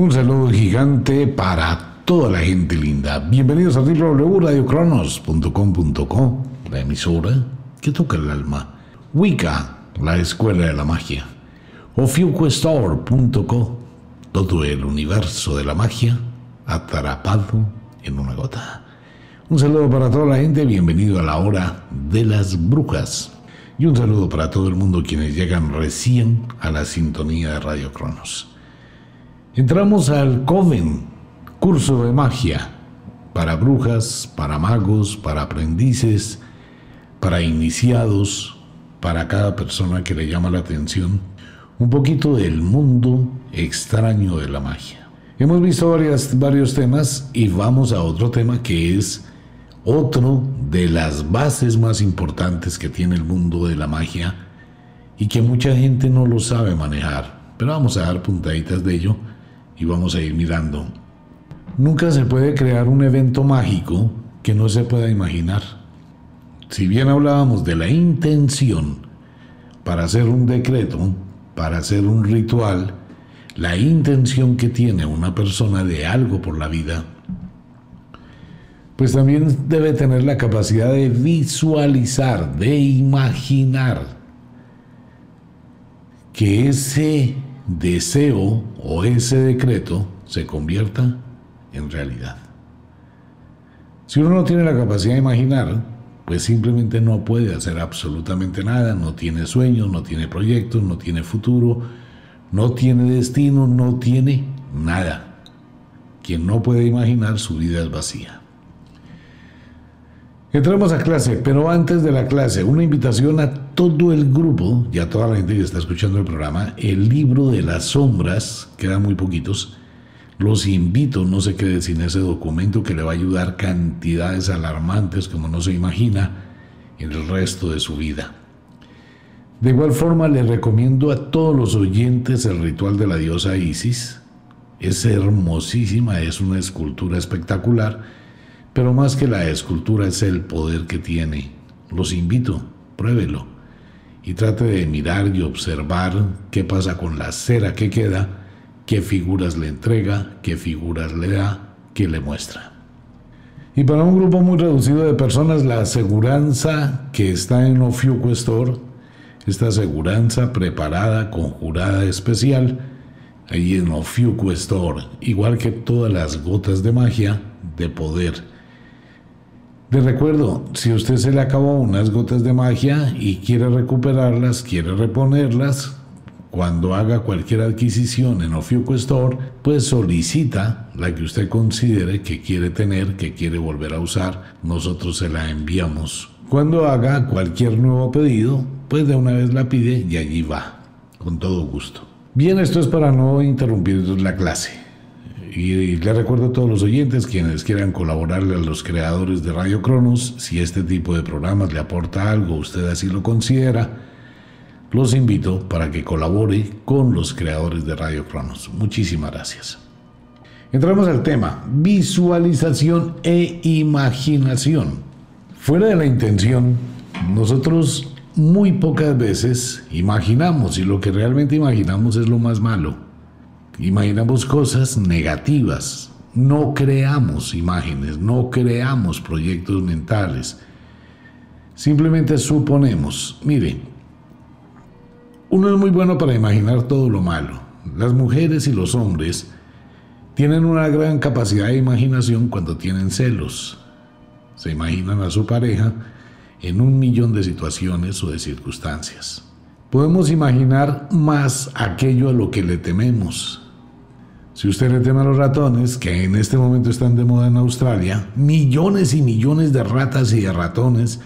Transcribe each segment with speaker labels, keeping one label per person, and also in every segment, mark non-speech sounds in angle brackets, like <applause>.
Speaker 1: Un saludo gigante para toda la gente linda. Bienvenidos a www.radiocronos.com.co, la emisora que toca el alma. Wicca, la escuela de la magia. Ofiuquestore.co, todo el universo de la magia atrapado en una gota. Un saludo para toda la gente, bienvenido a la hora de las brujas. Y un saludo para todo el mundo quienes llegan recién a la sintonía de Radio Cronos. Entramos al Coven, curso de magia, para brujas, para magos, para aprendices, para iniciados, para cada persona que le llama la atención un poquito del mundo extraño de la magia. Hemos visto varios temas y vamos a otro tema que es otro de las bases más importantes que tiene el mundo de la magia y que mucha gente no lo sabe manejar. Pero vamos a dar puntaditas de ello y vamos a ir mirando. Nunca se puede crear un evento mágico que no se pueda imaginar. Si bien hablábamos de la intención para hacer un decreto, para hacer un ritual, la intención que tiene una persona de algo por la vida, pues también debe tener la capacidad de visualizar, de imaginar que ese deseo o ese decreto se convierta en realidad. Si uno no tiene la capacidad de imaginar, pues simplemente no puede hacer absolutamente nada, no tiene sueños, no tiene proyectos, no tiene futuro, no tiene destino, no tiene nada. Quien no puede imaginar su vida es vacía. Entramos a clase, pero antes de la clase, una invitación a todo el grupo y a toda la gente que está escuchando el programa, el libro de las sombras, quedan muy poquitos, los invito, no se quede sin ese documento que le va a ayudar cantidades alarmantes como no se imagina en el resto de su vida. De igual forma, le recomiendo a todos los oyentes el ritual de la diosa Isis. Es hermosísima, es una escultura espectacular pero más que la escultura es el poder que tiene. Los invito, pruébelo y trate de mirar y observar qué pasa con la cera que queda, qué figuras le entrega, qué figuras le da, qué le muestra. Y para un grupo muy reducido de personas, la aseguranza que está en Ofiuco esta aseguranza preparada, conjurada especial, ahí en Ofiuco Store, igual que todas las gotas de magia de poder de recuerdo, si usted se le acabó unas gotas de magia y quiere recuperarlas, quiere reponerlas, cuando haga cualquier adquisición en Ofiuco Store, pues solicita la que usted considere que quiere tener, que quiere volver a usar. Nosotros se la enviamos. Cuando haga cualquier nuevo pedido, pues de una vez la pide y allí va, con todo gusto. Bien, esto es para no interrumpir la clase. Y le recuerdo a todos los oyentes quienes quieran colaborarle a los creadores de Radio Cronos, si este tipo de programas le aporta algo, usted así lo considera, los invito para que colabore con los creadores de Radio Cronos. Muchísimas gracias. Entramos al tema, visualización e imaginación. Fuera de la intención, nosotros muy pocas veces imaginamos y lo que realmente imaginamos es lo más malo imaginamos cosas negativas, no creamos imágenes, no creamos proyectos mentales, simplemente suponemos, miren, uno es muy bueno para imaginar todo lo malo, las mujeres y los hombres tienen una gran capacidad de imaginación cuando tienen celos, se imaginan a su pareja en un millón de situaciones o de circunstancias. Podemos imaginar más aquello a lo que le tememos, si usted le teme a los ratones, que en este momento están de moda en Australia, millones y millones de ratas y de ratones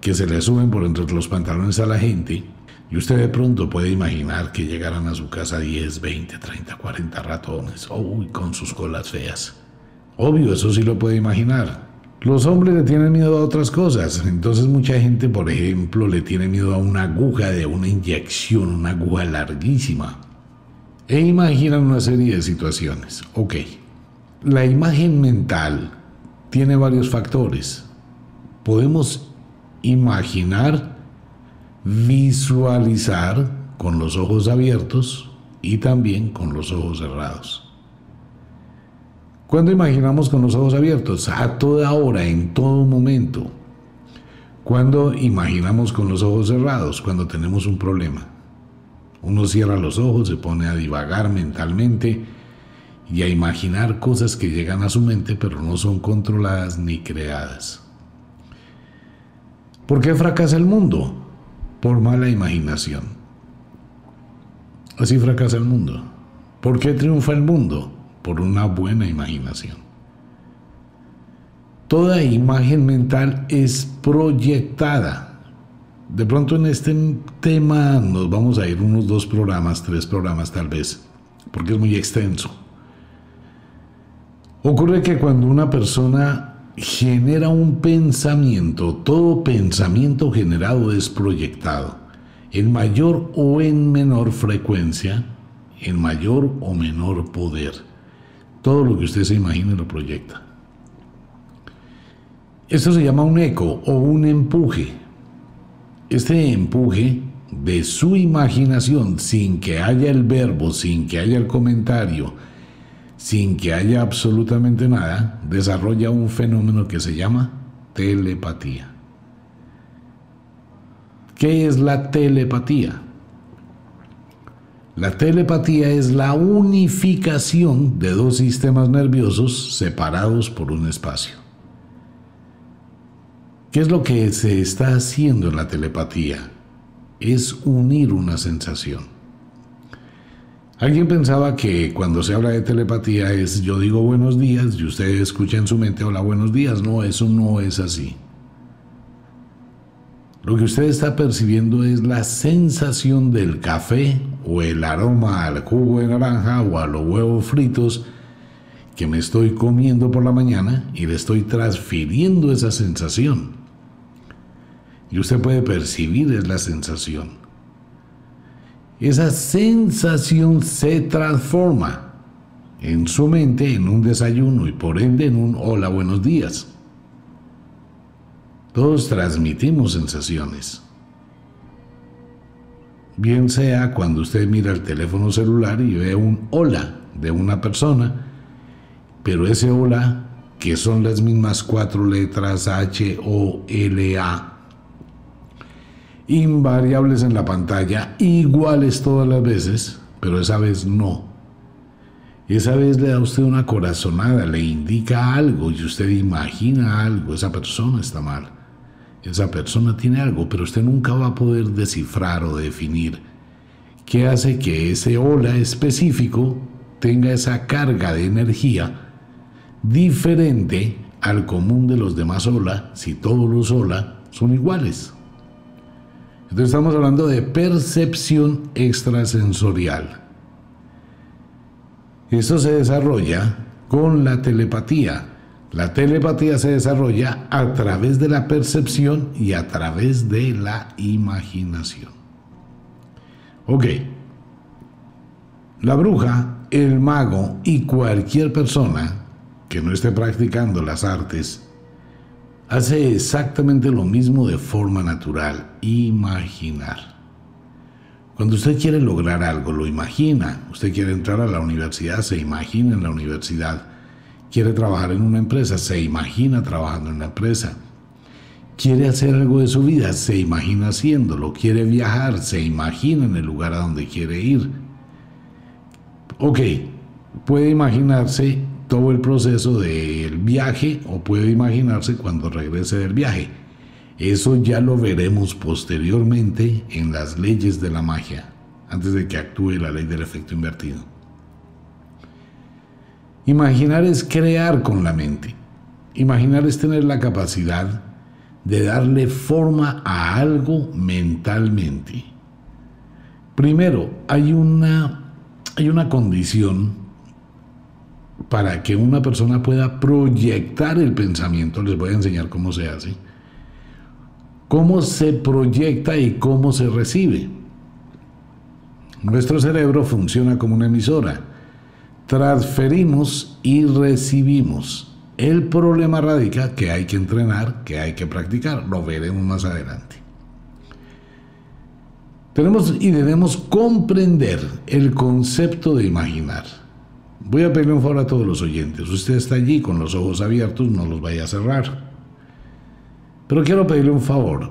Speaker 1: que se le suben por entre los pantalones a la gente, y usted de pronto puede imaginar que llegaran a su casa 10, 20, 30, 40 ratones, uy, con sus colas feas. Obvio, eso sí lo puede imaginar. Los hombres le tienen miedo a otras cosas, entonces mucha gente, por ejemplo, le tiene miedo a una aguja de una inyección, una aguja larguísima e imaginan una serie de situaciones. Ok, la imagen mental tiene varios factores. Podemos imaginar, visualizar con los ojos abiertos y también con los ojos cerrados. Cuando imaginamos con los ojos abiertos, a toda hora, en todo momento. Cuando imaginamos con los ojos cerrados, cuando tenemos un problema. Uno cierra los ojos, se pone a divagar mentalmente y a imaginar cosas que llegan a su mente pero no son controladas ni creadas. ¿Por qué fracasa el mundo? Por mala imaginación. Así fracasa el mundo. ¿Por qué triunfa el mundo? Por una buena imaginación. Toda imagen mental es proyectada. De pronto en este tema nos vamos a ir unos dos programas, tres programas tal vez, porque es muy extenso. Ocurre que cuando una persona genera un pensamiento, todo pensamiento generado es proyectado, en mayor o en menor frecuencia, en mayor o menor poder. Todo lo que usted se imagine lo proyecta. Esto se llama un eco o un empuje. Este empuje de su imaginación, sin que haya el verbo, sin que haya el comentario, sin que haya absolutamente nada, desarrolla un fenómeno que se llama telepatía. ¿Qué es la telepatía? La telepatía es la unificación de dos sistemas nerviosos separados por un espacio. ¿Qué es lo que se está haciendo en la telepatía? Es unir una sensación. Alguien pensaba que cuando se habla de telepatía es yo digo buenos días y usted escucha en su mente hola buenos días. No, eso no es así. Lo que usted está percibiendo es la sensación del café o el aroma al jugo de naranja o a los huevos fritos que me estoy comiendo por la mañana y le estoy transfiriendo esa sensación. Y usted puede percibir es la sensación esa sensación se transforma en su mente en un desayuno y por ende en un hola buenos días. Todos transmitimos sensaciones. Bien sea cuando usted mira el teléfono celular y ve un hola de una persona, pero ese hola, que son las mismas cuatro letras H, O, L, A, invariables en la pantalla, iguales todas las veces, pero esa vez no. Esa vez le da a usted una corazonada, le indica algo y usted imagina algo, esa persona está mal. Esa persona tiene algo, pero usted nunca va a poder descifrar o definir qué hace que ese hola específico tenga esa carga de energía diferente al común de los demás hola si todos los hola son iguales. Entonces estamos hablando de percepción extrasensorial. Esto se desarrolla con la telepatía. La telepatía se desarrolla a través de la percepción y a través de la imaginación. Ok. La bruja, el mago y cualquier persona que no esté practicando las artes hace exactamente lo mismo de forma natural, imaginar. Cuando usted quiere lograr algo, lo imagina. Usted quiere entrar a la universidad, se imagina en la universidad. Quiere trabajar en una empresa, se imagina trabajando en la empresa. Quiere hacer algo de su vida, se imagina haciéndolo. Quiere viajar, se imagina en el lugar a donde quiere ir. Ok, puede imaginarse todo el proceso del viaje o puede imaginarse cuando regrese del viaje. Eso ya lo veremos posteriormente en las leyes de la magia, antes de que actúe la ley del efecto invertido. Imaginar es crear con la mente. Imaginar es tener la capacidad de darle forma a algo mentalmente. Primero, hay una, hay una condición para que una persona pueda proyectar el pensamiento, les voy a enseñar cómo se hace, cómo se proyecta y cómo se recibe. Nuestro cerebro funciona como una emisora. Transferimos y recibimos. El problema radica que hay que entrenar, que hay que practicar. Lo veremos más adelante. Tenemos y debemos comprender el concepto de imaginar. Voy a pedirle un favor a todos los oyentes. Usted está allí con los ojos abiertos, no los vaya a cerrar. Pero quiero pedirle un favor.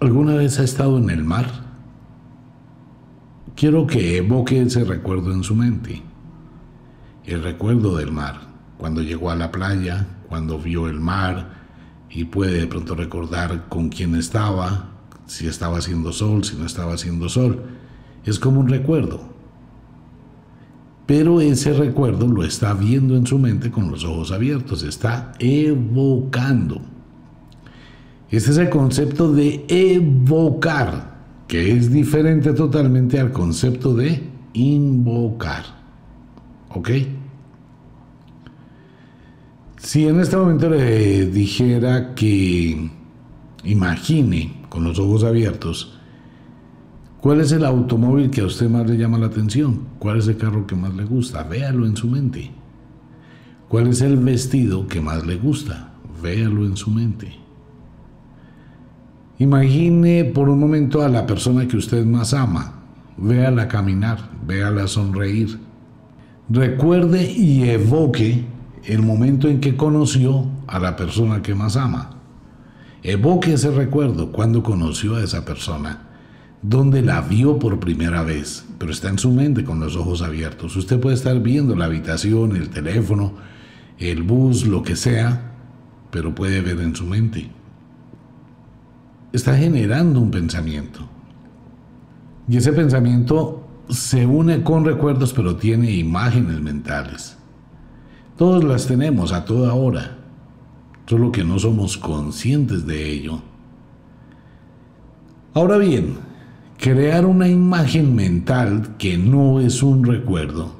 Speaker 1: ¿Alguna vez ha estado en el mar? Quiero que evoque ese recuerdo en su mente. El recuerdo del mar. Cuando llegó a la playa, cuando vio el mar y puede de pronto recordar con quién estaba, si estaba haciendo sol, si no estaba haciendo sol. Es como un recuerdo pero ese recuerdo lo está viendo en su mente con los ojos abiertos, está evocando. Este es el concepto de evocar, que es diferente totalmente al concepto de invocar. ¿Ok? Si en este momento le dijera que imagine con los ojos abiertos ¿Cuál es el automóvil que a usted más le llama la atención? ¿Cuál es el carro que más le gusta? Véalo en su mente. ¿Cuál es el vestido que más le gusta? Véalo en su mente. Imagine por un momento a la persona que usted más ama. Véala caminar, véala sonreír. Recuerde y evoque el momento en que conoció a la persona que más ama. Evoque ese recuerdo cuando conoció a esa persona donde la vio por primera vez, pero está en su mente con los ojos abiertos. Usted puede estar viendo la habitación, el teléfono, el bus, lo que sea, pero puede ver en su mente. Está generando un pensamiento. Y ese pensamiento se une con recuerdos, pero tiene imágenes mentales. Todos las tenemos a toda hora, solo que no somos conscientes de ello. Ahora bien, crear una imagen mental que no es un recuerdo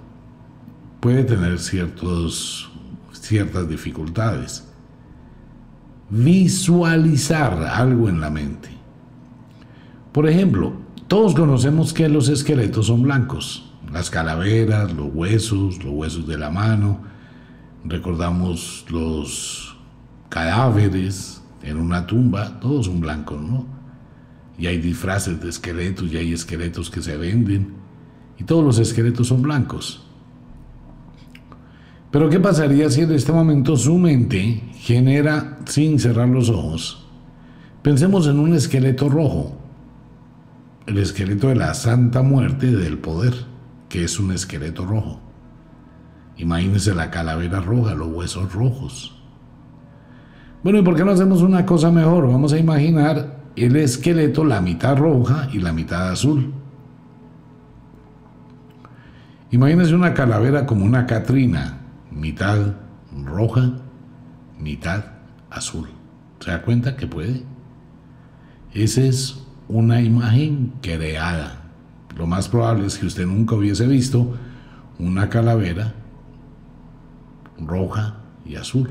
Speaker 1: puede tener ciertos, ciertas dificultades. Visualizar algo en la mente. Por ejemplo, todos conocemos que los esqueletos son blancos. Las calaveras, los huesos, los huesos de la mano. Recordamos los cadáveres en una tumba, todos son blancos, ¿no? Y hay disfraces de esqueletos y hay esqueletos que se venden y todos los esqueletos son blancos. Pero ¿qué pasaría si en este momento su mente genera, sin cerrar los ojos, pensemos en un esqueleto rojo, el esqueleto de la Santa Muerte del Poder, que es un esqueleto rojo. Imagínese la calavera roja, los huesos rojos. Bueno, ¿y por qué no hacemos una cosa mejor? Vamos a imaginar el esqueleto la mitad roja y la mitad azul. Imagínese una calavera como una Catrina, mitad roja, mitad azul. ¿Se da cuenta que puede? Esa es una imagen creada. Lo más probable es que usted nunca hubiese visto una calavera roja y azul.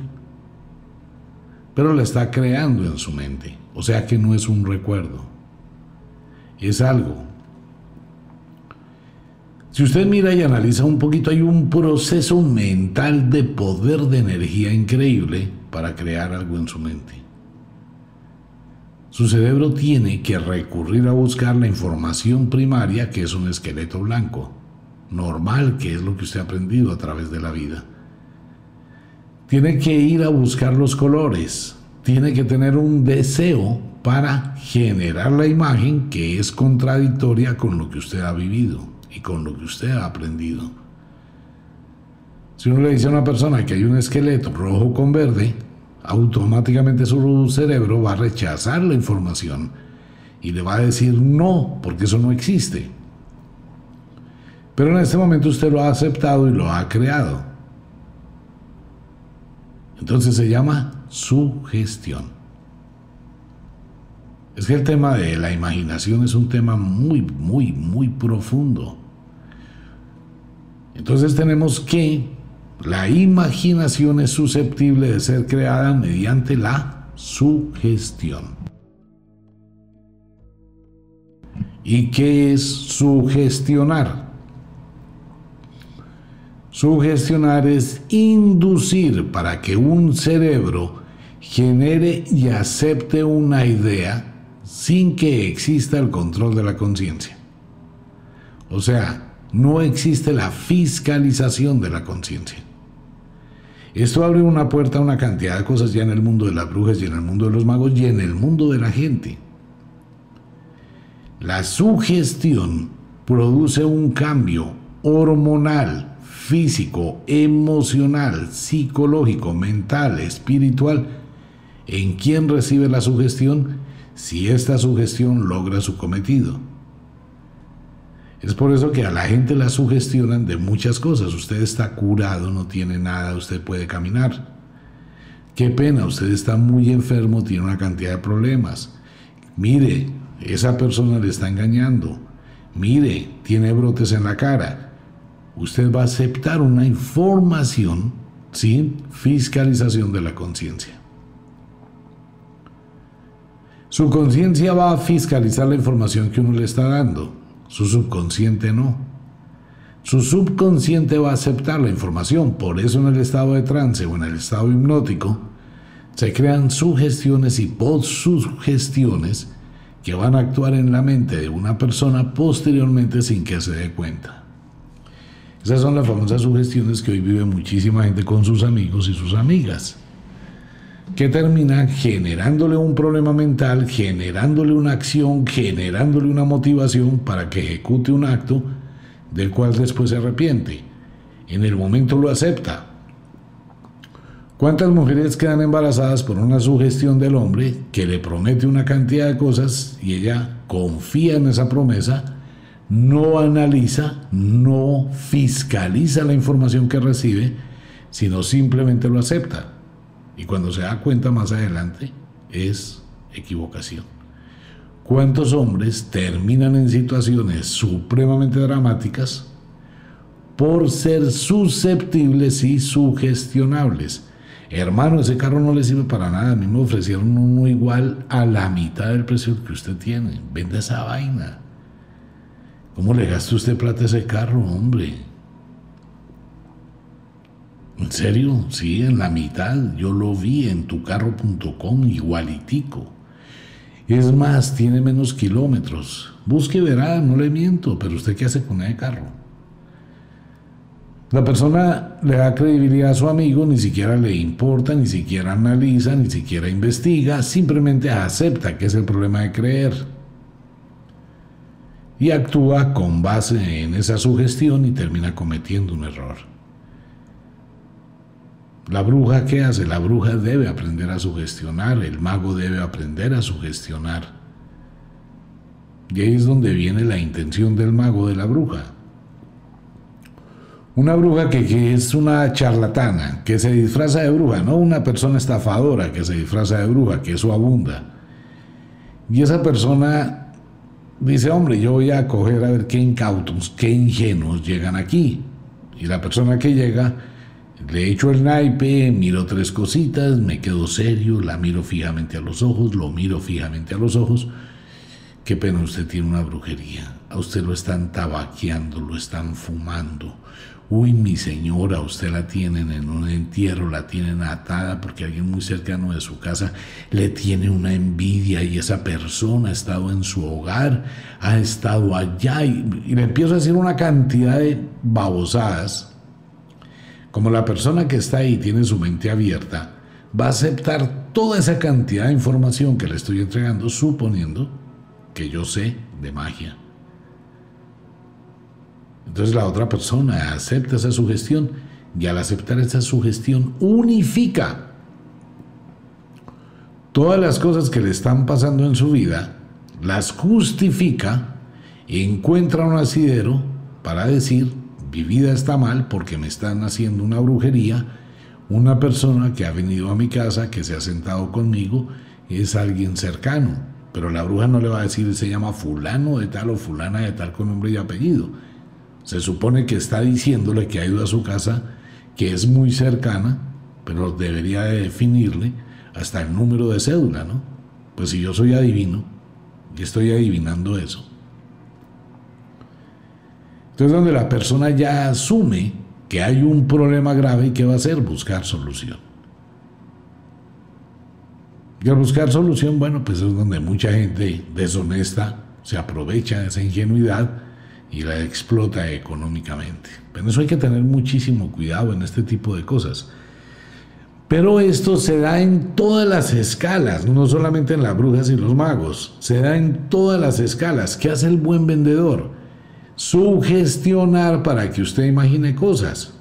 Speaker 1: Pero la está creando en su mente. O sea que no es un recuerdo, es algo. Si usted mira y analiza un poquito, hay un proceso mental de poder de energía increíble para crear algo en su mente. Su cerebro tiene que recurrir a buscar la información primaria que es un esqueleto blanco, normal que es lo que usted ha aprendido a través de la vida. Tiene que ir a buscar los colores, tiene que tener un deseo para generar la imagen que es contradictoria con lo que usted ha vivido y con lo que usted ha aprendido. Si uno le dice a una persona que hay un esqueleto rojo con verde, automáticamente su cerebro va a rechazar la información y le va a decir no, porque eso no existe. Pero en este momento usted lo ha aceptado y lo ha creado. Entonces se llama sugestión. Es que el tema de la imaginación es un tema muy, muy, muy profundo. Entonces tenemos que la imaginación es susceptible de ser creada mediante la sugestión. ¿Y qué es sugestionar? Sugestionar es inducir para que un cerebro genere y acepte una idea sin que exista el control de la conciencia. O sea, No existe la fiscalización de la conciencia. Esto abre una puerta a una cantidad de cosas ya en el mundo de las brujas y en el mundo de los magos y en el mundo de la gente. La sugestión produce un cambio hormonal, físico, emocional, psicológico, mental, espiritual en quien recibe la sugestión si esta sugestión logra su cometido. Es por eso que a la gente la sugestionan de muchas cosas. Usted está curado, no tiene nada, usted puede caminar. Qué pena, usted está muy enfermo, tiene una cantidad de problemas. Mire, esa persona le está engañando. Mire, tiene brotes en la cara. Usted va a aceptar una información sin fiscalización de la conciencia. Su conciencia va a fiscalizar la información que uno le está dando. Su subconsciente no. Su subconsciente va a aceptar la información. Por eso en el estado de trance o en el estado hipnótico se crean sugestiones y postsugestiones que van a actuar en la mente de una persona posteriormente sin que se dé cuenta. Esas son las famosas sugestiones que hoy vive muchísima gente con sus amigos y sus amigas, que terminan generándole un problema mental, generándole una acción, generándole una motivación para que ejecute un acto del cual después se arrepiente. En el momento lo acepta, ¿Cuántas mujeres quedan embarazadas por una sugestión del hombre que le promete una cantidad de cosas y ella confía en esa promesa, no analiza, no fiscaliza la información que recibe, sino simplemente lo acepta? Y cuando se da cuenta más adelante, es equivocación. ¿Cuántos hombres terminan en situaciones supremamente dramáticas por ser susceptibles y sugestionables? Hermano, ese carro no le sirve para nada. A mí me ofrecieron uno igual a la mitad del precio que usted tiene. Vende esa vaina. ¿Cómo le gasta usted plata a ese carro, hombre? ¿En serio? Sí, en la mitad. Yo lo vi en tucarro.com igualitico. Es más, tiene menos kilómetros. Busque y verá, no le miento, pero usted qué hace con ese carro. La persona le da credibilidad a su amigo, ni siquiera le importa, ni siquiera analiza, ni siquiera investiga, simplemente acepta que es el problema de creer. Y actúa con base en esa sugestión y termina cometiendo un error. La bruja, ¿qué hace? La bruja debe aprender a sugestionar, el mago debe aprender a sugestionar. Y ahí es donde viene la intención del mago de la bruja una bruja que, es una charlatana, que se disfraza de bruja, no una persona estafadora que se disfraza de bruja, que eso abunda. Y esa persona dice, hombre, yo voy a coger a ver qué incautos, qué ingenuos llegan aquí. Y la persona que llega, le echo el naipe, miro tres cositas, me quedo serio, la miro fijamente a los ojos, lo miro fijamente a los ojos. Qué pena, usted tiene una brujería. A usted lo están tabaqueando, lo están fumando Uy, mi señora, usted la tienen en un entierro, la tienen atada porque alguien muy cercano de su casa le tiene una envidia y esa persona ha estado en su hogar, ha estado allá y, le empiezo a decir una cantidad de babosadas. Como la persona que está ahí tiene su mente abierta, va a aceptar toda esa cantidad de información que le estoy entregando suponiendo que yo sé de magia. Entonces la otra persona acepta esa sugestión y al aceptar esa sugestión unifica todas las cosas que le están pasando en su vida, las justifica, encuentra un asidero para decir, mi vida está mal porque me están haciendo una brujería, una persona que ha venido a mi casa, que se ha sentado conmigo, es alguien cercano, pero la bruja no le va a decir se llama fulano de tal o fulana de tal con nombre y apellido se supone que está diciéndole que ha ido a su casa, que es muy cercana, pero debería de definirle hasta el número de cédula, ¿no? Pues si yo soy adivino y estoy adivinando eso. Entonces donde la persona ya asume que hay un problema grave y que va a hacer buscar solución. Y al buscar solución, bueno, pues es donde mucha gente deshonesta se aprovecha de esa ingenuidad y la explota económicamente. Pero eso hay que tener muchísimo cuidado en este tipo de cosas. Pero esto se da en todas las escalas, no solamente en las brujas y los magos, se da en todas las escalas. ¿Qué hace el buen vendedor? Sugestionar para que usted imagine cosas.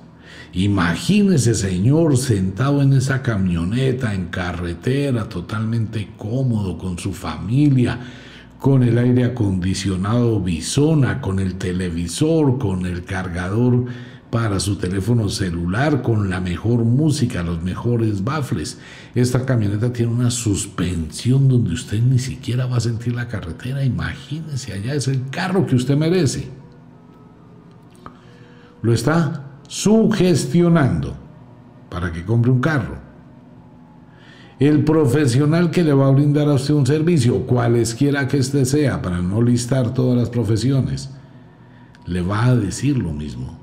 Speaker 1: Imagínese, señor, sentado en esa camioneta, en carretera, totalmente cómodo, con su familia, con el aire acondicionado bisona, con el televisor, con el cargador para su teléfono celular, con la mejor música, los mejores baffles. Esta camioneta tiene una suspensión donde usted ni siquiera va a sentir la carretera. Imagínese, allá es el carro que usted merece. Lo está sugestionando para que compre un carro. El profesional que le va a brindar a usted un servicio, cualesquiera que éste sea, para no listar todas las profesiones, le va a decir lo mismo.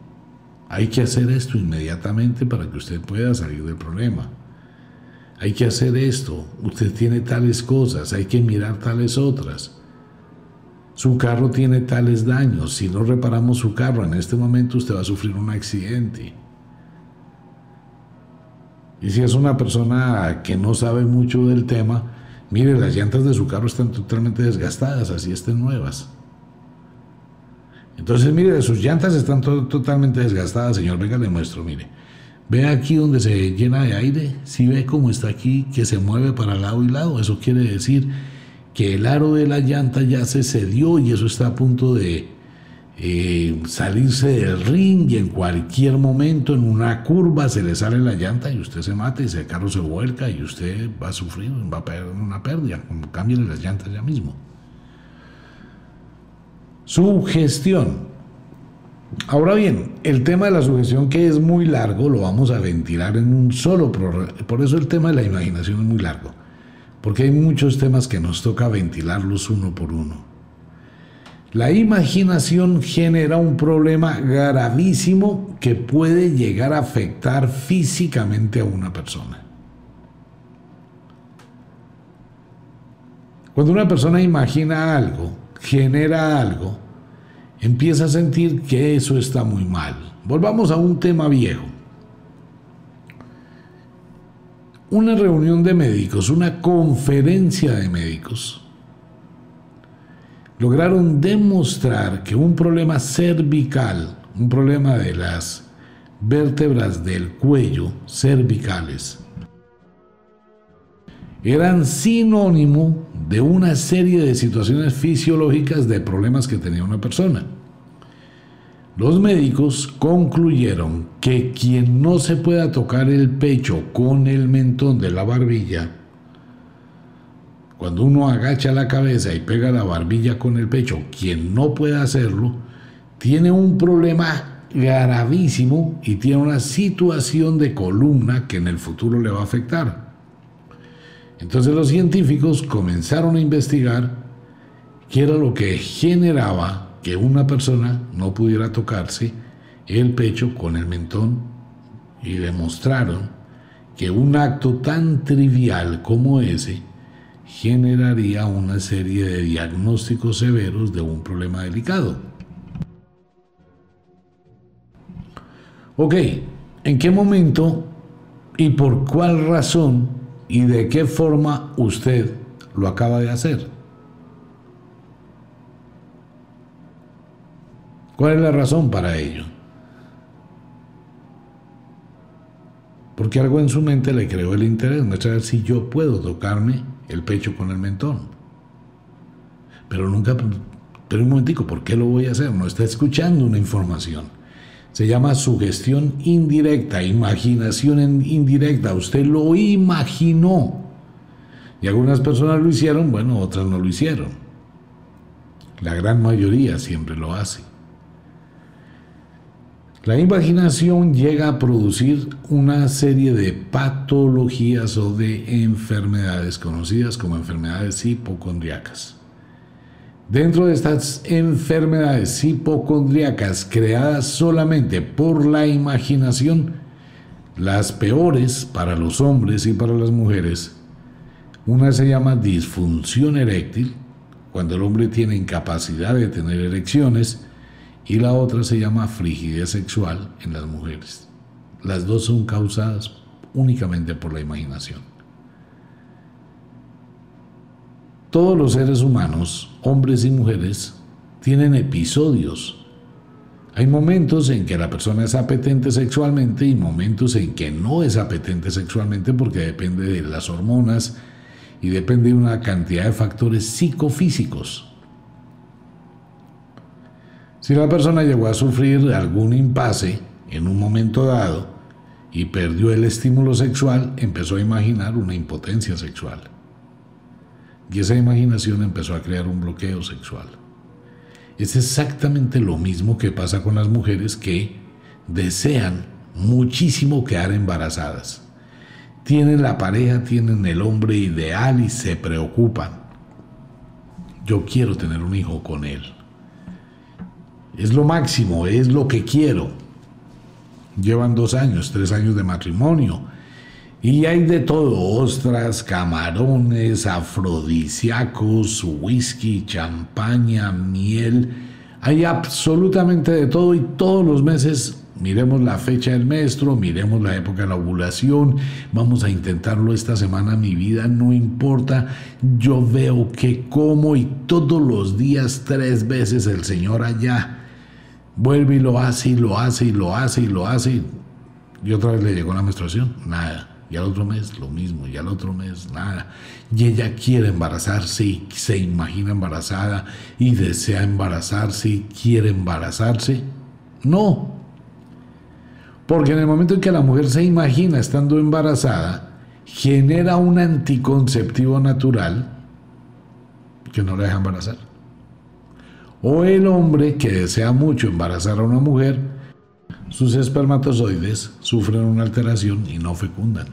Speaker 1: Hay que hacer esto inmediatamente para que usted pueda salir del problema. Hay que hacer esto. Usted tiene tales cosas, hay que mirar tales otras. Su carro tiene tales daños. Si no reparamos su carro en este momento, usted va a sufrir un accidente. Y si es una persona que no sabe mucho del tema, mire, las llantas de su carro están totalmente desgastadas, así estén nuevas. Entonces, mire, sus llantas están totalmente desgastadas, señor. Venga, le muestro, mire. Ve aquí donde se llena de aire, si ve cómo está aquí, que se mueve para lado y lado, eso quiere decir que el aro de la llanta ya se cedió y eso está a punto de eh, salirse del ring y en cualquier momento en una curva se le sale la llanta y usted se mata y ese carro se vuelca y usted va a sufrir, va a perder una pérdida, como las llantas ya mismo. Sugestión. Ahora bien, el tema de la sugestión que es muy largo lo vamos a ventilar en un solo programa. Por eso el tema de la imaginación es muy largo porque hay muchos temas que nos toca ventilarlos uno por uno. La imaginación genera un problema gravísimo que puede llegar a afectar físicamente a una persona. Cuando una persona imagina algo, genera algo, empieza a sentir que eso está muy mal. Volvamos a un tema viejo. una reunión de médicos, una conferencia de médicos, lograron demostrar que un problema cervical, un problema de las vértebras del cuello cervicales, eran sinónimo de una serie de situaciones fisiológicas de problemas que tenía una persona. Los médicos concluyeron que quien no se pueda tocar el pecho con el mentón de la barbilla, cuando uno agacha la cabeza y pega la barbilla con el pecho, quien no pueda hacerlo, tiene un problema gravísimo y tiene una situación de columna que en el futuro le va a afectar. Entonces los científicos comenzaron a investigar qué era lo que generaba que una persona no pudiera tocarse el pecho con el mentón y demostraron que un acto tan trivial como ese generaría una serie de diagnósticos severos de un problema delicado. Ok, ¿en qué momento y por cuál razón y de qué forma usted lo acaba de hacer? ¿Cuál es la razón para ello? Porque algo en su mente le creó el interés, no saber si yo puedo tocarme el pecho con el mentón. Pero nunca, pero un momentico, ¿por qué lo voy a hacer? No está escuchando una información. Se llama sugestión indirecta, imaginación indirecta. Usted lo imaginó. Y algunas personas lo hicieron, bueno, otras no lo hicieron. La gran mayoría siempre lo hace. La imaginación llega a producir una serie de patologías o de enfermedades conocidas como enfermedades hipocondriacas. Dentro de estas enfermedades hipocondriacas creadas solamente por la imaginación, las peores para los hombres y para las mujeres, una se llama disfunción eréctil, cuando el hombre tiene incapacidad de tener erecciones, y la otra se llama frigidez sexual en las mujeres. Las dos son causadas únicamente por la imaginación. Todos los seres humanos, hombres y mujeres, tienen episodios. Hay momentos en que la persona es apetente sexualmente y momentos en que no es apetente sexualmente porque depende de las hormonas y depende de una cantidad de factores psicofísicos. Si la persona llegó a sufrir algún impasse en un momento dado y perdió el estímulo sexual, empezó a imaginar una impotencia sexual. Y esa imaginación empezó a crear un bloqueo sexual. Es exactamente lo mismo que pasa con las mujeres que desean muchísimo quedar embarazadas. Tienen la pareja, tienen el hombre ideal y se preocupan. Yo quiero tener un hijo con él es lo máximo, es lo que quiero. Llevan dos años, tres años de matrimonio. Y hay de todo, ostras, camarones, afrodisíacos, whisky, champaña, miel. Hay absolutamente de todo y todos los meses miremos la fecha del maestro, miremos la época de la ovulación, vamos a intentarlo esta semana, mi vida no importa, yo veo que como y todos los días tres veces el Señor allá Vuelve y lo hace y lo hace y lo hace y lo hace. Y otra vez le llegó la menstruación, nada. Y al otro mes lo mismo, y al otro mes nada. Y ella quiere embarazarse y se imagina embarazada y desea embarazarse y quiere embarazarse. No. Porque en el momento en que la mujer se imagina estando embarazada, genera un anticonceptivo natural que no la deja embarazar o el hombre que desea mucho embarazar a una mujer, sus espermatozoides sufren una alteración y no fecundan.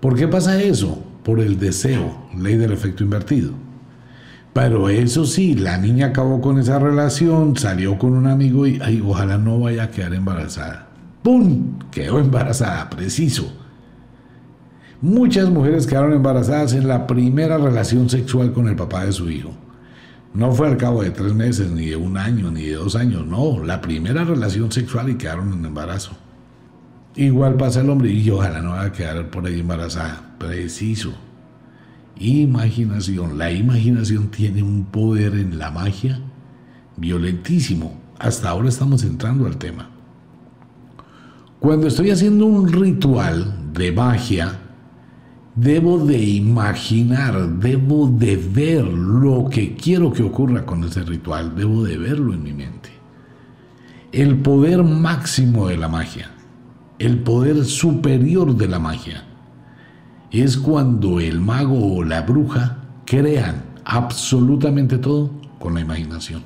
Speaker 1: ¿Por qué pasa eso? Por el deseo, ley del efecto invertido. Pero eso sí, la niña acabó con esa relación, salió con un amigo y ay, ojalá no vaya a quedar embarazada. ¡Pum! Quedó embarazada, preciso. Muchas mujeres quedaron embarazadas en la primera relación sexual con el papá de su hijo. No fue al cabo de tres meses, ni de un año, ni de dos años, no, la primera relación sexual y quedaron en embarazo. Igual pasa el hombre y ojalá no va a quedar por ahí embarazada. Preciso. Imaginación. La imaginación tiene un poder en la magia violentísimo. Hasta ahora estamos entrando al tema. Cuando estoy haciendo un ritual de magia, Debo de imaginar, debo de ver lo que quiero que ocurra con ese ritual, debo de verlo en mi mente. El poder máximo de la magia, el poder superior de la magia, es cuando el mago o la bruja crean absolutamente todo con la imaginación.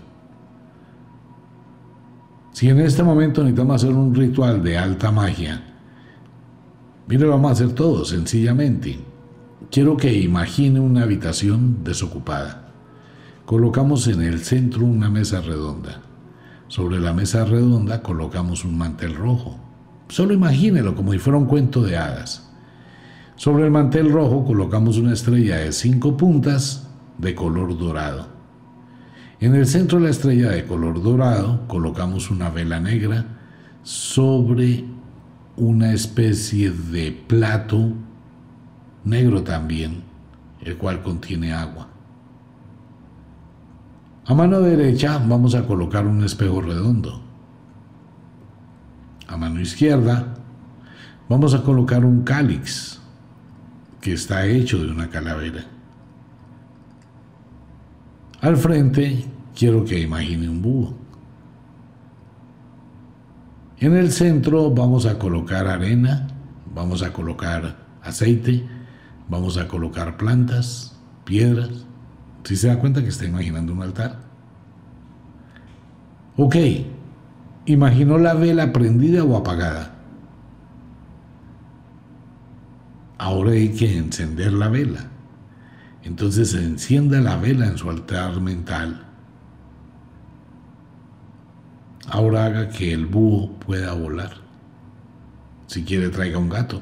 Speaker 1: Si en este momento necesitamos hacer un ritual de alta magia, Mire, vamos a hacer todo sencillamente. Quiero que imagine una habitación desocupada. Colocamos en el centro una mesa redonda. Sobre la mesa redonda colocamos un mantel rojo. Solo imagínelo como si fuera un cuento de hadas. Sobre el mantel rojo colocamos una estrella de cinco puntas de color dorado. En el centro de la estrella de color dorado colocamos una vela negra sobre una especie de plato negro también, el cual contiene agua. A mano derecha vamos a colocar un espejo redondo. A mano izquierda vamos a colocar un cáliz que está hecho de una calavera. Al frente quiero que imagine un búho. En el centro vamos a colocar arena, vamos a colocar aceite, vamos a colocar plantas, piedras. Si se da cuenta que está imaginando un altar? Ok, imaginó la vela prendida o apagada. Ahora hay que encender la vela. Entonces encienda la vela en su altar mental Ahora haga que el búho pueda volar. Si quiere, traiga un gato.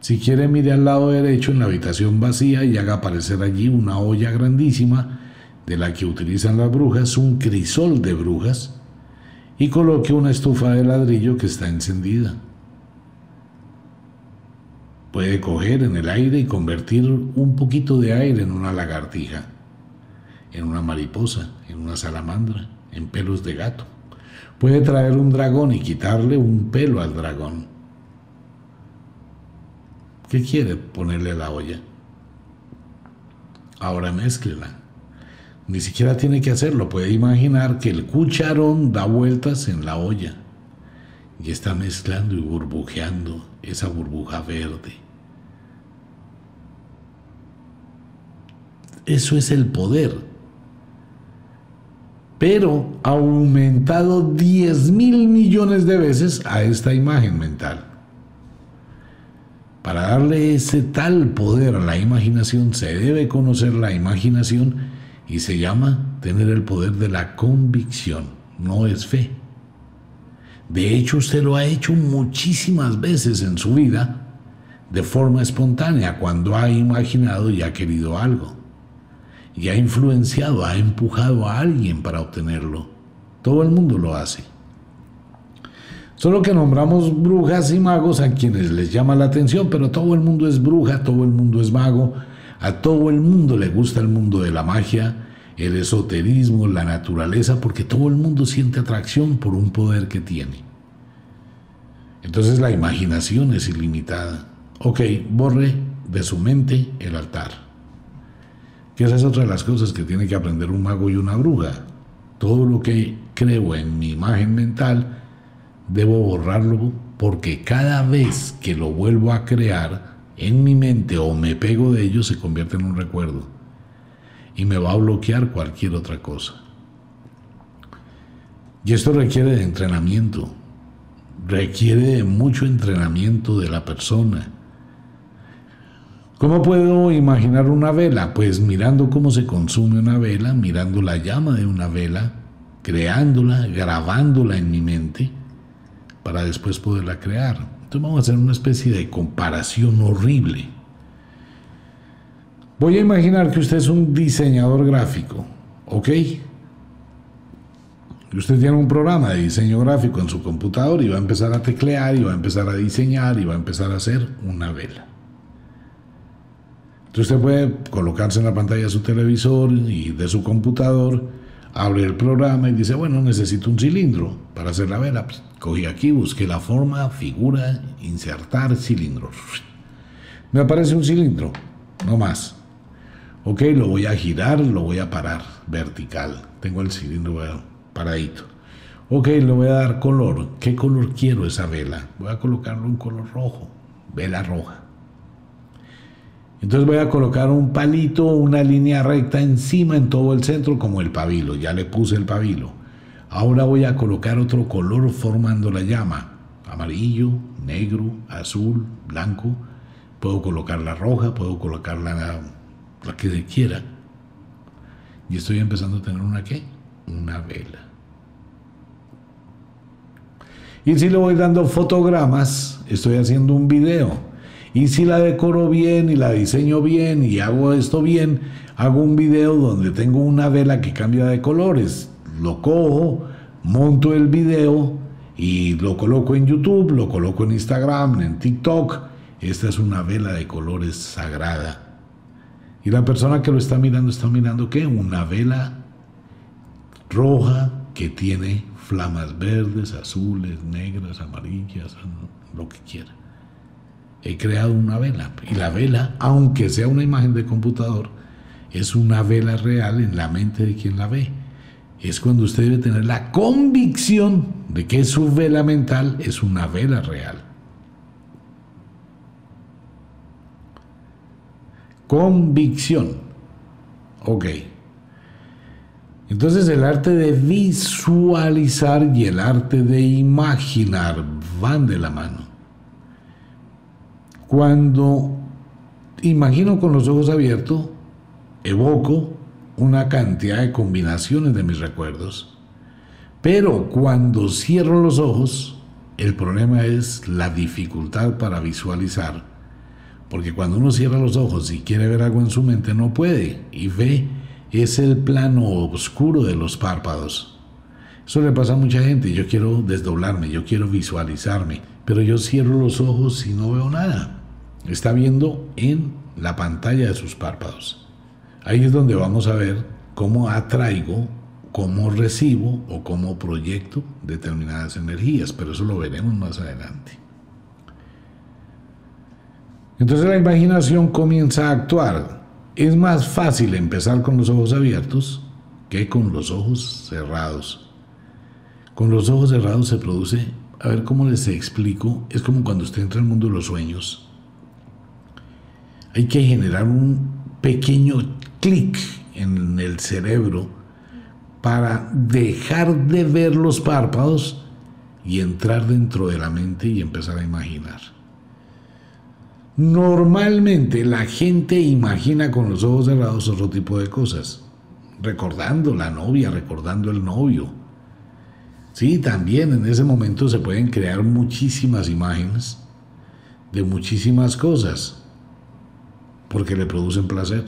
Speaker 1: Si quiere, mire al lado derecho en la habitación vacía y haga aparecer allí una olla grandísima de la que utilizan las brujas, un crisol de brujas, y coloque una estufa de ladrillo que está encendida. Puede coger en el aire y convertir un poquito de aire en una lagartija, en una mariposa, en una salamandra, en pelos de gato. Puede traer un dragón y quitarle un pelo al dragón. ¿Qué quiere ponerle a la olla? Ahora mézclela. Ni siquiera tiene que hacerlo, puede imaginar que el cucharón da vueltas en la olla y está mezclando y burbujeando esa burbuja verde. Eso es el poder. Pero aumentado 10 mil millones de veces a esta imagen mental. Para darle ese tal poder a la imaginación se debe conocer la imaginación y se llama tener el poder de la convicción, no es fe. De hecho, usted lo ha hecho muchísimas veces en su vida de forma espontánea cuando ha imaginado y ha querido algo. Y ha influenciado, ha empujado a alguien para obtenerlo. Todo el mundo lo hace. Solo que nombramos brujas y magos a quienes les llama la atención, pero todo el mundo es bruja, todo el mundo es mago, a todo el mundo le gusta el mundo de la magia, el esoterismo, la naturaleza, porque todo el mundo siente atracción por un poder que tiene. Entonces la imaginación es ilimitada. Ok, borre de su mente el altar. Que esa es otra de las cosas que tiene que aprender un mago y una bruja. Todo lo que creo en mi imagen mental, debo borrarlo porque cada vez que lo vuelvo a crear en mi mente o me pego de ello se convierte en un recuerdo y me va a bloquear cualquier otra cosa. Y esto requiere de entrenamiento, requiere de mucho entrenamiento de la persona. ¿Cómo puedo imaginar una vela? Pues mirando cómo se consume una vela, mirando la llama de una vela, creándola, grabándola en mi mente para después poderla crear. Entonces vamos a hacer una especie de comparación horrible. Voy a imaginar que usted es un diseñador gráfico, ¿ok? Y usted tiene un programa de diseño gráfico en su computador y va a empezar a teclear y va a empezar a diseñar y va a empezar a hacer una vela. Entonces usted puede colocarse en la pantalla de su televisor y de su computador abre el programa y dice, bueno, necesito un cilindro para hacer la vela. Pues, cogí aquí, busqué la forma, figura, insertar cilindro. Me aparece un cilindro, no más. Ok, lo voy a girar, lo voy a parar vertical. Tengo el cilindro paradito. Ok, le voy a dar color. ¿Qué color quiero esa vela? Voy a colocarlo en color rojo, vela roja. Entonces voy a colocar un palito, una línea recta encima en todo el centro como el pabilo. Ya le puse el pabilo. Ahora voy a colocar otro color formando la llama. Amarillo, negro, azul, blanco. Puedo colocar la roja, puedo colocar la, la que quiera. Y estoy empezando a tener una qué? Una vela. Y si le voy dando fotogramas, estoy haciendo un video y si la decoro bien y la diseño bien y hago esto bien, hago un video donde tengo una vela que cambia de colores. Lo cojo, monto el video y lo coloco en YouTube, lo coloco en Instagram, en TikTok. Esta es una vela de colores sagrada. Y la persona que lo está mirando está mirando qué? Una vela roja que tiene flamas verdes, azules, negras, amarillas, lo que quiera he creado una vela. Y la vela, aunque sea una imagen de computador, es una vela real en la mente de quien la ve. Es cuando usted debe tener la convicción de que su vela mental es una vela real. Convicción. Ok. Entonces el arte de visualizar y el arte de imaginar van de la mano. Cuando imagino con los ojos abiertos, evoco una cantidad de combinaciones de mis recuerdos. Pero cuando cierro los ojos, el problema es la dificultad para visualizar. Porque cuando uno cierra los ojos y quiere ver algo en su mente, no puede. Y ve, es el plano oscuro de los párpados. Eso le pasa a mucha gente. Yo quiero desdoblarme, yo quiero visualizarme, pero yo cierro los ojos y no veo nada. Está viendo en la pantalla de sus párpados. Ahí es donde vamos a ver cómo atraigo, cómo recibo o cómo proyecto determinadas energías, pero eso lo veremos más adelante. Entonces la imaginación comienza a actuar. Es más fácil empezar con los ojos abiertos que con los ojos cerrados. Con los ojos cerrados se produce, a ver cómo les explico, es como cuando usted entra al mundo de los sueños. Hay que generar un pequeño clic en el cerebro para dejar de ver los párpados y entrar dentro de la mente y empezar a imaginar. Normalmente la gente imagina con los ojos cerrados otro tipo de cosas, recordando la novia, recordando el novio. Sí, también en ese momento se pueden crear muchísimas imágenes de muchísimas cosas, porque le producen placer.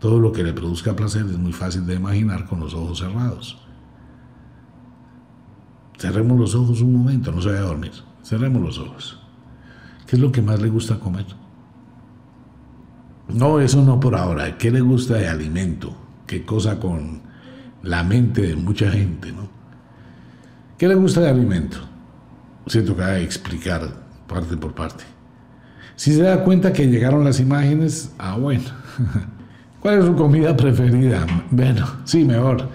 Speaker 1: Todo lo que le produzca placer es muy fácil de imaginar con los ojos cerrados. Cerremos los ojos un momento, no se vaya a dormir. Cerremos los ojos. ¿Qué es lo que más le gusta comer? No, eso no por ahora. ¿Qué le gusta de alimento? ¿Qué cosa con la mente de mucha gente, no? ¿Qué le gusta de alimento? Se toca explicar parte por parte. Si se da cuenta que llegaron las imágenes, ah, bueno. <laughs> ¿Cuál es su comida preferida? Bueno, sí, mejor.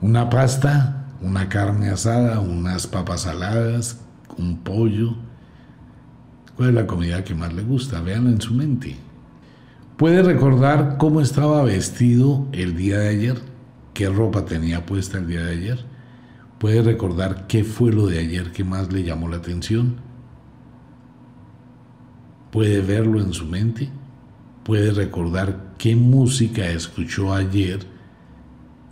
Speaker 1: Una pasta, una carne asada, unas papas saladas, un pollo. ¿Cuál es la comida que más le gusta? Véanlo en su mente. ¿Puede recordar cómo estaba vestido el día de ayer? ¿Qué ropa tenía puesta el día de ayer? ¿Puede recordar qué fue lo de ayer que más le llamó la atención? ¿Puede verlo en su mente? puede recordar qué música escuchó ayer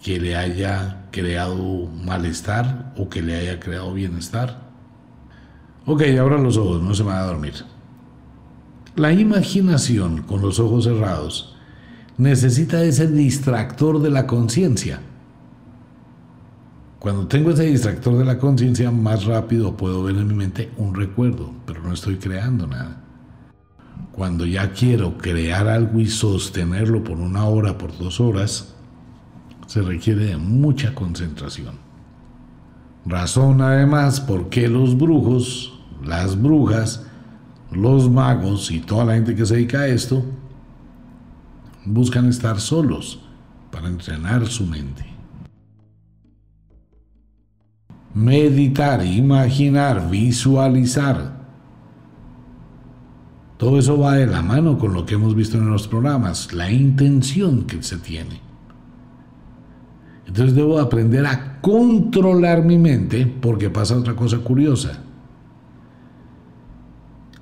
Speaker 1: que le haya creado malestar o que le haya creado bienestar. Ok, abra los ojos, no se va a dormir. La imaginación con los ojos cerrados necesita ese distractor de la conciencia. Cuando tengo ese distractor de la conciencia, más rápido puedo ver en mi mente un recuerdo, pero no estoy creando nada cuando ya quiero crear algo y sostenerlo por una hora, por dos horas, se requiere de mucha concentración. Razón además por qué los brujos, las brujas, los magos y toda la gente que se dedica a esto buscan estar solos para entrenar su mente. Meditar, imaginar, visualizar todo eso va de la mano con lo que hemos visto en los programas, la intención que se tiene. Entonces debo aprender a controlar mi mente porque pasa otra cosa curiosa.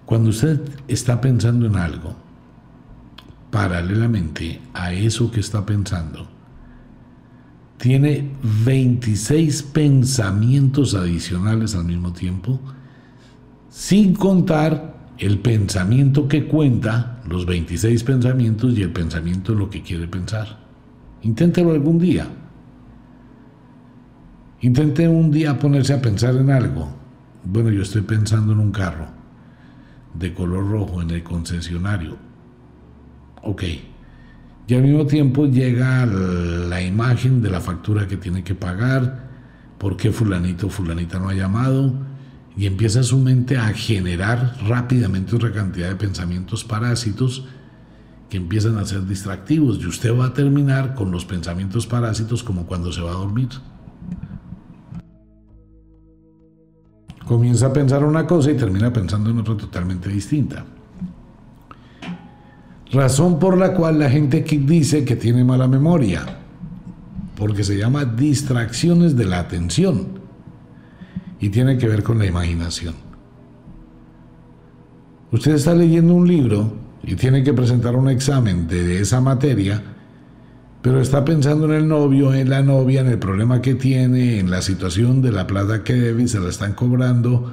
Speaker 1: Cuando usted está pensando en algo, paralelamente a eso que está pensando, tiene 26 pensamientos adicionales al mismo tiempo, sin contar el pensamiento que cuenta, los 26 pensamientos y el pensamiento de lo que quiere pensar. Inténtelo algún día. Intente un día ponerse a pensar en algo. Bueno, yo estoy pensando en un carro de color rojo en el concesionario. Ok. Y al mismo tiempo llega la imagen de la factura que tiene que pagar, por qué fulanito fulanita no ha llamado, y empieza su mente a generar rápidamente otra cantidad de pensamientos parásitos que empiezan a ser distractivos y usted va a terminar con los pensamientos parásitos como cuando se va a dormir. Comienza a pensar una cosa y termina pensando en otra totalmente distinta. Razón por la cual la gente dice que tiene mala memoria, porque se llama distracciones de la atención y tiene que ver con la imaginación. Usted está leyendo un libro y tiene que presentar un examen de esa materia, pero está pensando en el novio, en la novia, en el problema que tiene, en la situación de la plata que debe y se la están cobrando,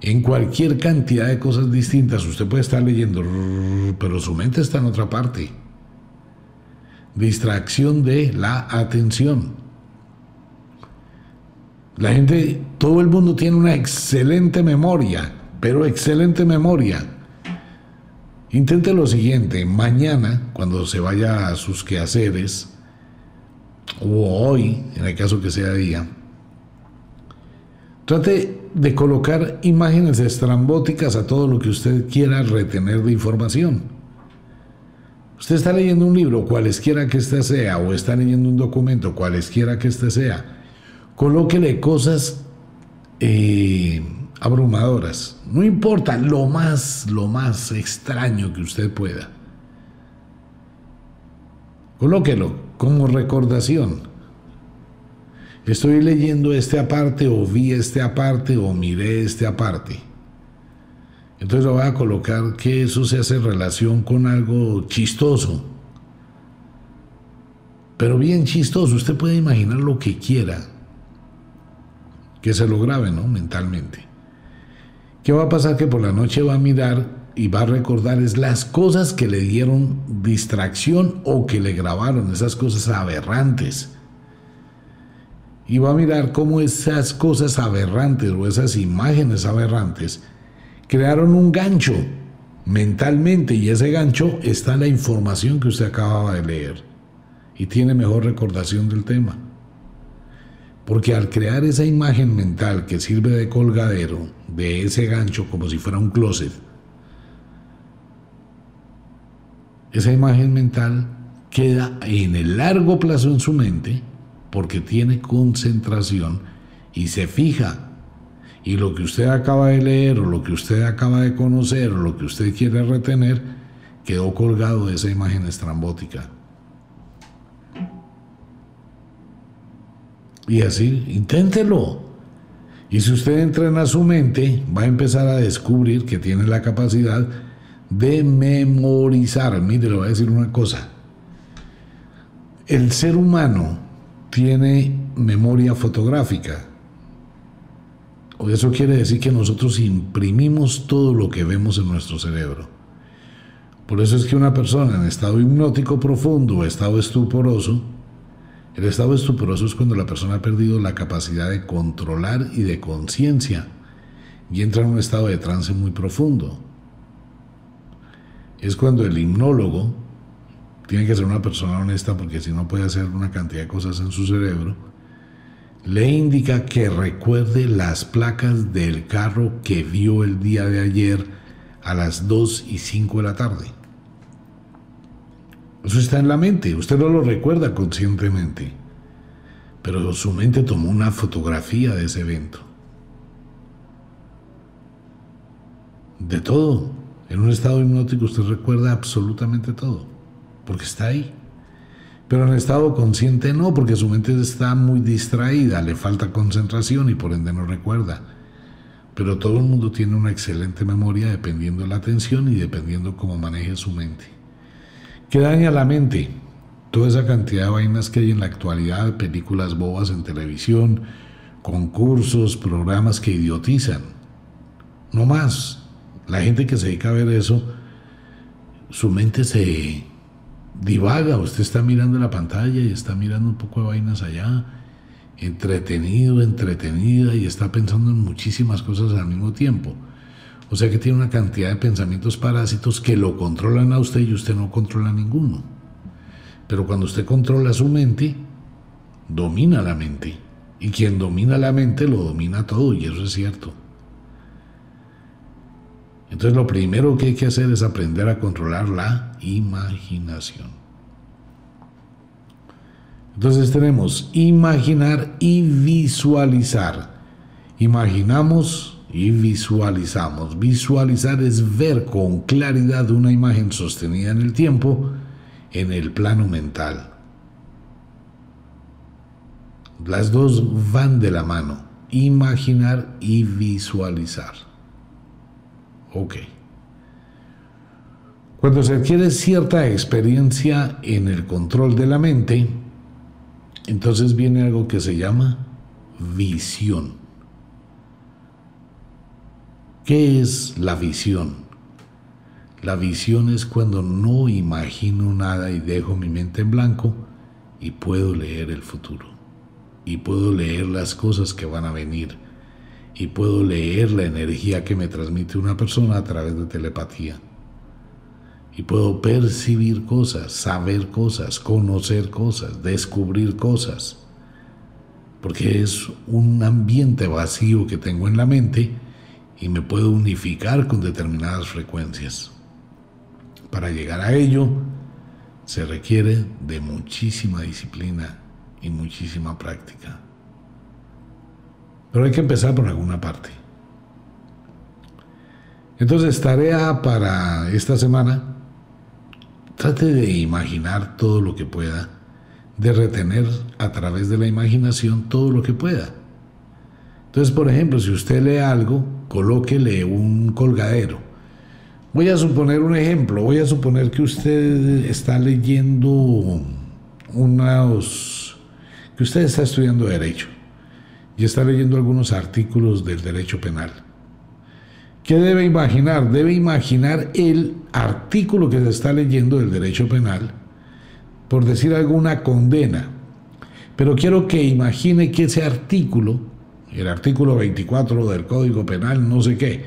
Speaker 1: en cualquier cantidad de cosas distintas. Usted puede estar leyendo, pero su mente está en otra parte. Distracción de la atención. La gente, todo el mundo tiene una excelente memoria, pero excelente memoria. Intente lo siguiente, mañana, cuando se vaya a sus quehaceres, o hoy, en el caso que sea día, trate de colocar imágenes estrambóticas a todo lo que usted quiera retener de información. Usted está leyendo un libro, cualesquiera que éste sea, o está leyendo un documento, cualesquiera que éste sea, colóquele cosas eh, abrumadoras. No importa, lo más, lo más extraño que usted pueda. Colóquelo como recordación. Estoy leyendo este aparte o vi este aparte o miré este aparte. Entonces lo voy a colocar que eso se hace relación con algo chistoso. Pero bien chistoso, usted puede imaginar lo que quiera que se lo grabe, ¿no? Mentalmente. ¿Qué va a pasar? Que por la noche va a mirar y va a recordar es las cosas que le dieron distracción o que le grabaron, esas cosas aberrantes. Y va a mirar cómo esas cosas aberrantes o esas imágenes aberrantes crearon un gancho mentalmente y ese gancho está la información que usted acababa de leer y tiene mejor recordación del tema. Porque al crear esa imagen mental que sirve de colgadero, de ese gancho como si fuera un closet, esa imagen mental queda en el largo plazo en su mente porque tiene concentración y se fija. Y lo que usted acaba de leer o lo que usted acaba de conocer o lo que usted quiere retener quedó colgado de esa imagen estrambótica. Y así, inténtelo. Y si usted entrena su mente, va a empezar a descubrir que tiene la capacidad de memorizar. Mire, le voy a decir una cosa. El ser humano tiene memoria fotográfica. Eso quiere decir que nosotros imprimimos todo lo que vemos en nuestro cerebro. Por eso es que una persona en estado hipnótico profundo o estado estuporoso el estado estuporoso es cuando la persona ha perdido la capacidad de controlar y de conciencia y entra en un estado de trance muy profundo. Es cuando el hipnólogo tiene que ser una persona honesta porque si no puede hacer una cantidad de cosas en su cerebro, le indica que recuerde las placas del carro que vio el día de ayer a las 2 y 5 de la tarde. Eso está en la mente, usted no lo recuerda conscientemente, pero su mente tomó una fotografía de ese evento. De todo. En un estado hipnótico usted recuerda absolutamente todo, porque está ahí. Pero en estado consciente no, porque su mente está muy distraída, le falta concentración y por ende no recuerda. Pero todo el mundo tiene una excelente memoria dependiendo de la atención y dependiendo cómo maneje su mente. ¿Qué daña la mente? Toda esa cantidad de vainas que hay en la actualidad, películas bobas en televisión, concursos, programas que idiotizan. No más. La gente que se dedica a ver eso, su mente se divaga. Usted está mirando la pantalla y está mirando un poco de vainas allá, entretenido, entretenida y está pensando en muchísimas cosas al mismo tiempo. O sea que tiene una cantidad de pensamientos parásitos que lo controlan a usted y usted no controla ninguno. Pero cuando usted controla su mente, domina la mente. Y quien domina la mente lo domina todo y eso es cierto. Entonces lo primero que hay que hacer es aprender a controlar la imaginación. Entonces tenemos imaginar y visualizar. Imaginamos y visualizamos. Visualizar es ver con claridad una imagen sostenida en el tiempo en el plano mental. Las dos van de la mano, imaginar y visualizar. Ok. Cuando se adquiere cierta experiencia en el control de la mente, entonces viene algo que se llama visión. ¿Qué es la visión? La visión es cuando no imagino nada y dejo mi mente en blanco y puedo leer el futuro. y puedo leer las cosas que van a venir y puedo leer la energía que me transmite una persona a través de telepatía. Y puedo percibir cosas, saber cosas, conocer cosas, descubrir cosas. Porque es un ambiente vacío que tengo en la mente y me puedo unificar con determinadas frecuencias. Para llegar a ello se requiere de muchísima disciplina y muchísima práctica. Pero hay que empezar por alguna parte. Entonces, tarea para esta semana, trate de imaginar todo lo que pueda, de retener a través de la imaginación todo lo que pueda. Entonces, por ejemplo, si usted lee algo, colóquele un colgadero. Voy a suponer un ejemplo, voy a suponer que usted está leyendo unos, que usted está estudiando derecho y está leyendo algunos artículos del derecho penal. ¿Qué debe imaginar? Debe imaginar el artículo que se está leyendo del derecho penal, por decir alguna condena. Pero quiero que imagine que ese artículo, el artículo 24 del Código Penal, no sé qué,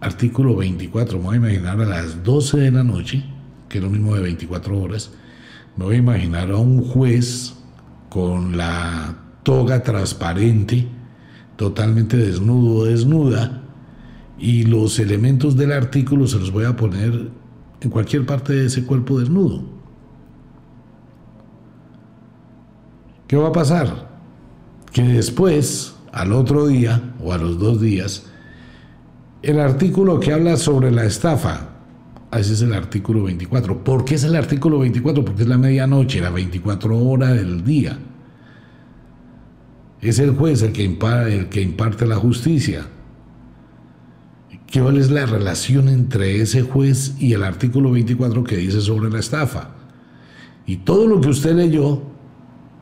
Speaker 1: artículo 24, me voy a imaginar a las 12 de la noche, que es lo mismo de 24 horas, me voy a imaginar a un juez con la toga transparente, totalmente desnudo o desnuda, y los elementos del artículo se los voy a poner en cualquier parte de ese cuerpo desnudo. ¿Qué va a pasar? Que después, al otro día o a los dos días, el artículo que habla sobre la estafa, ese es el artículo 24. ¿Por qué es el artículo 24? Porque es la medianoche, la 24 horas del día. Es el juez el que, imparte, el que imparte la justicia. ¿Cuál es la relación entre ese juez y el artículo 24 que dice sobre la estafa? Y todo lo que usted leyó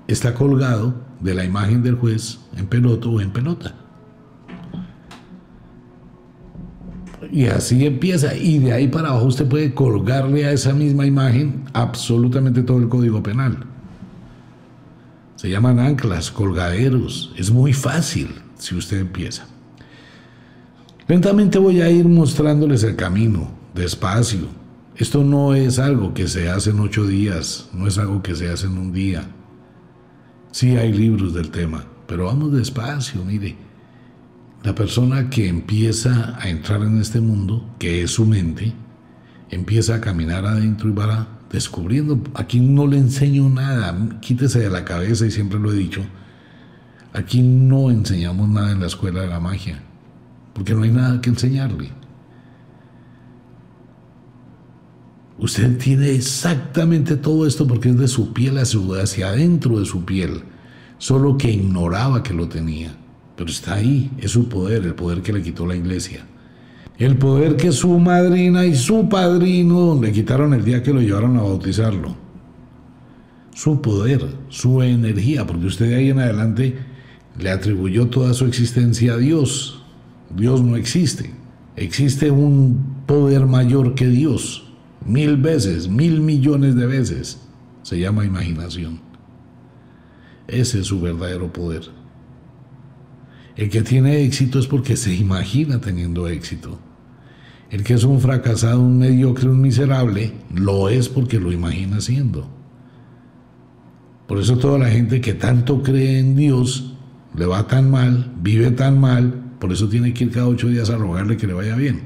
Speaker 1: está colgado de la imagen del juez en peloto o en pelota. Y así empieza. Y de ahí para abajo usted puede colgarle a esa misma imagen absolutamente todo el código penal. Se llaman anclas, colgaderos. Es muy fácil si usted empieza. Lentamente voy a ir mostrándoles el camino, despacio. Esto no es algo que se hace en ocho días, no es algo que se hace en un día. Sí hay libros del tema, pero vamos despacio, mire. La persona que empieza a entrar en este mundo, que es su mente, empieza a caminar adentro y va descubriendo. Aquí no le enseño nada, quítese de la cabeza y siempre lo he dicho. Aquí no enseñamos nada en la escuela de la magia, porque no hay nada que enseñarle. Usted tiene exactamente todo esto porque es de su piel hacia adentro de su piel, solo que ignoraba que lo tenía. Pero está ahí, es su poder, el poder que le quitó la iglesia. El poder que su madrina y su padrino le quitaron el día que lo llevaron a bautizarlo. Su poder, su energía, porque usted de ahí en adelante le atribuyó toda su existencia a Dios. Dios no existe. Existe un poder mayor que Dios. Mil veces, mil millones de veces. Se llama imaginación. Ese es su verdadero poder. El que tiene éxito es porque se imagina teniendo éxito. El que es un fracasado, un mediocre, un miserable, lo es porque lo imagina siendo. Por eso toda la gente que tanto cree en Dios le va tan mal, vive tan mal, por eso tiene que ir cada ocho días a rogarle que le vaya bien.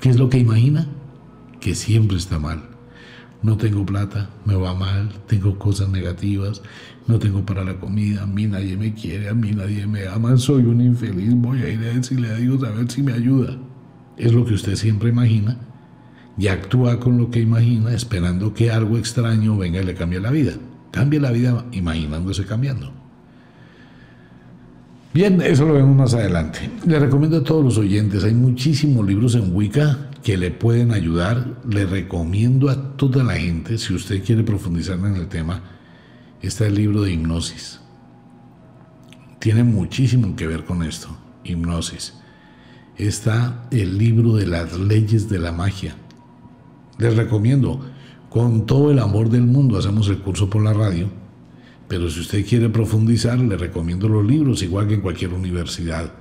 Speaker 1: ¿Qué es lo que imagina? Que siempre está mal no tengo plata, me va mal, tengo cosas negativas, no tengo para la comida, a mí nadie me quiere, a mí nadie me ama, soy un infeliz, voy a ir a decirle a Dios a ver si me ayuda. Es lo que usted siempre imagina y actúa con lo que imagina esperando que algo extraño venga y le cambie la vida. Cambie la vida imaginándose cambiando. Bien, eso lo vemos más adelante. Le recomiendo a todos los oyentes, hay muchísimos libros en Wicca que le pueden ayudar. Le recomiendo a toda la gente, si usted quiere profundizar en el tema, está el libro de hipnosis. Tiene muchísimo que ver con esto, hipnosis. Está el libro de las leyes de la magia. Les recomiendo, con todo el amor del mundo, hacemos el curso por la radio, Pero si usted quiere profundizar, le recomiendo los libros, igual que en cualquier universidad.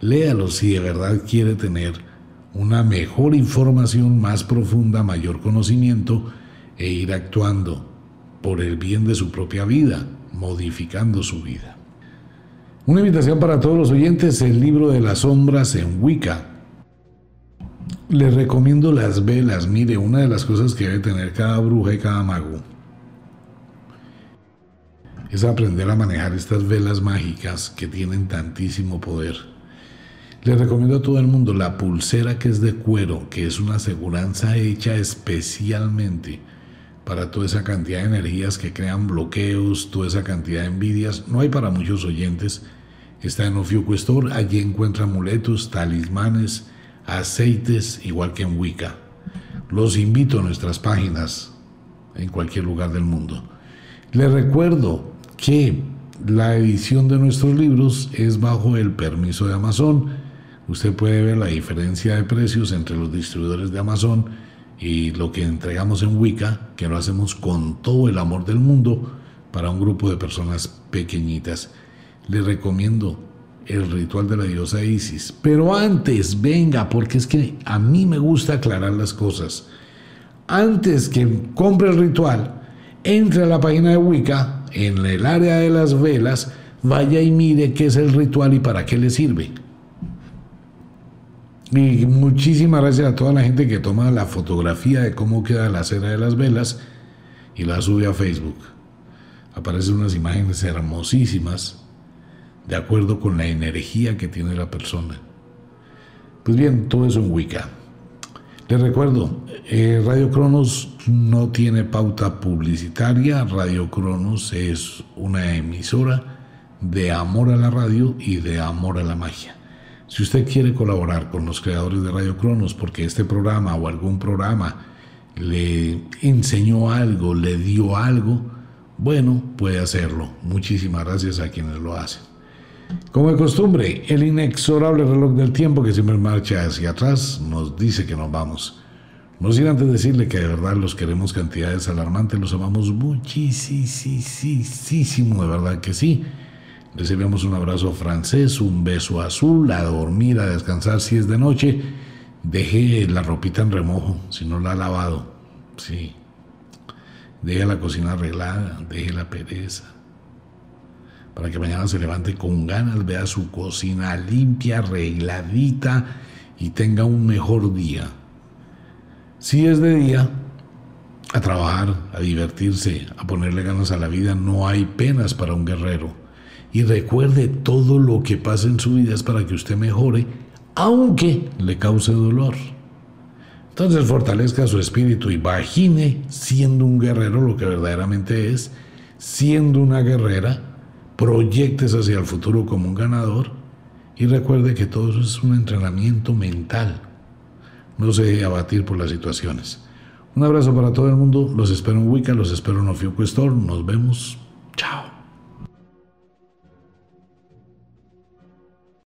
Speaker 1: Léalos si de verdad quiere tener una mejor información, más profunda, mayor conocimiento e ir actuando por el bien de su propia vida, modificando su vida. Una invitación para todos los oyentes, el libro de las sombras en Wicca. Les recomiendo las velas. Mire, una de las cosas que debe tener cada bruja y cada mago es aprender a manejar estas velas mágicas que tienen tantísimo poder. Les recomiendo a todo el mundo la pulsera que es de cuero, que es una aseguranza hecha especialmente para toda esa cantidad de energías que crean bloqueos, toda esa cantidad de envidias. No hay para muchos oyentes. Está en Ofiuco Store, allí encuentra amuletos, talismanes, aceites, igual que en Wicca. Los invito a nuestras páginas en cualquier lugar del mundo. Les recuerdo que la edición de nuestros libros es bajo el permiso de Amazon. Usted puede ver la diferencia de precios entre los distribuidores de Amazon y lo que entregamos en Wicca, que lo hacemos con todo el amor del mundo para un grupo de personas pequeñitas. Les recomiendo el ritual de la diosa Isis. Pero antes, venga, porque es que a mí me gusta aclarar las cosas. Antes que compre el ritual, entre a la página de Wicca, en el área de las velas, vaya y mire qué es el ritual y para qué le sirve. Y muchísimas gracias a toda la gente que toma la fotografía de cómo queda la cera de las velas y la sube a Facebook. Aparecen unas imágenes hermosísimas de acuerdo con la energía que tiene la persona. Pues bien, todo eso en Wicca. Les recuerdo, eh, Radio Cronos no tiene pauta publicitaria. Radio Cronos es una emisora de amor a la radio y de amor a la magia. Si usted quiere colaborar con los creadores de Radio Cronos porque este programa o algún programa le enseñó algo, le dio algo, bueno, puede hacerlo. Muchísimas gracias a quienes lo hacen. Como de costumbre, el inexorable reloj del tiempo que siempre marcha hacia atrás nos dice que nos vamos. No sin antes decirle que de verdad los queremos cantidades alarmantes, los amamos muchísimo, de verdad que sí. Recibimos un abrazo francés, un beso azul, a dormir, a descansar si es de noche. Deje la ropita en remojo si no la ha lavado. Sí. Deje la cocina arreglada, deje la pereza. Para que mañana se levante con ganas, vea su cocina limpia, arregladita y tenga un mejor día. Si es de día, a trabajar, a divertirse, a ponerle ganas a la vida, no hay penas para un guerrero y recuerde todo lo que pasa en su vida es para que usted mejore, aunque le cause dolor. Entonces fortalezca su espíritu, imagine siendo un guerrero lo que verdaderamente es, siendo una guerrera, proyectes hacia el futuro como un ganador y recuerde que todo eso es un entrenamiento mental. No se abatir por las situaciones. Un abrazo para todo el mundo, los espero en Wicca, los espero en Ofiuco nos vemos, chao.